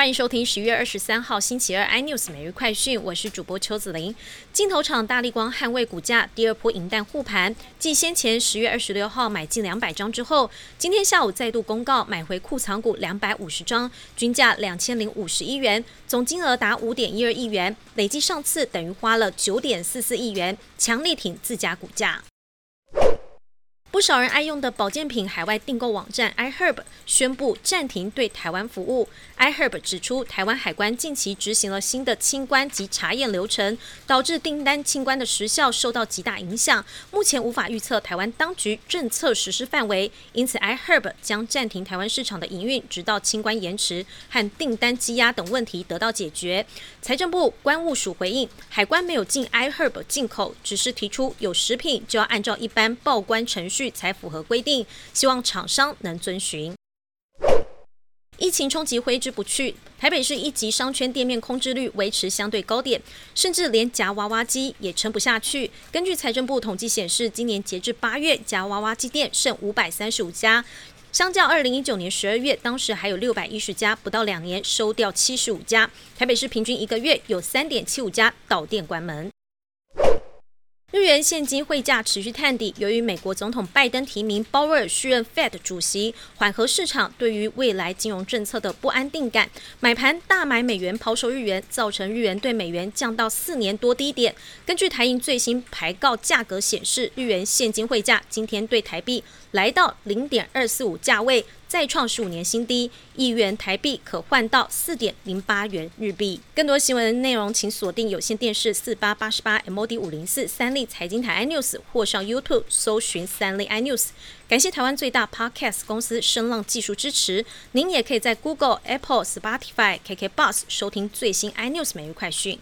欢迎收听十月二十三号星期二 iNews 每日快讯，我是主播邱子玲。镜头厂大力光捍卫股价，第二波银弹护盘。继先前十月二十六号买进两百张之后，今天下午再度公告买回库藏股两百五十张，均价两千零五十一元，总金额达五点一二亿元，累计上次等于花了九点四四亿元，强力挺自家股价。不少人爱用的保健品海外订购网站 iHerb 宣布暂停对台湾服务。iHerb 指出，台湾海关近期执行了新的清关及查验流程，导致订单清关的时效受到极大影响。目前无法预测台湾当局政策实施范围，因此 iHerb 将暂停台湾市场的营运，直到清关延迟和订单积压等问题得到解决。财政部关务署回应，海关没有进 iHerb 进口，只是提出有食品就要按照一般报关程序。才符合规定，希望厂商能遵循。疫情冲击挥之不去，台北市一级商圈店面空置率维持相对高点，甚至连夹娃娃机也撑不下去。根据财政部统计显示，今年截至八月，夹娃娃机店剩五百三十五家，相较二零一九年十二月，当时还有六百一十家，不到两年收掉七十五家。台北市平均一个月有三点七五家到店关门。日元现金汇价持续探底，由于美国总统拜登提名鲍威尔续任 Fed 主席，缓和市场对于未来金融政策的不安定感，买盘大买美元抛售日元，造成日元对美元降到四年多低点。根据台银最新排告价格显示，日元现金汇价今天对台币来到零点二四五价位。再创十五年新低，一元台币可换到四点零八元日币。更多新闻内容，请锁定有线电视四八八十八 MOD 五零四三立财经台 iNews，或上 YouTube 搜寻三立 iNews。感谢台湾最大 Podcast 公司声浪技术支持。您也可以在 Google、Apple、Spotify、KK Bus 收听最新 iNews 每日快讯。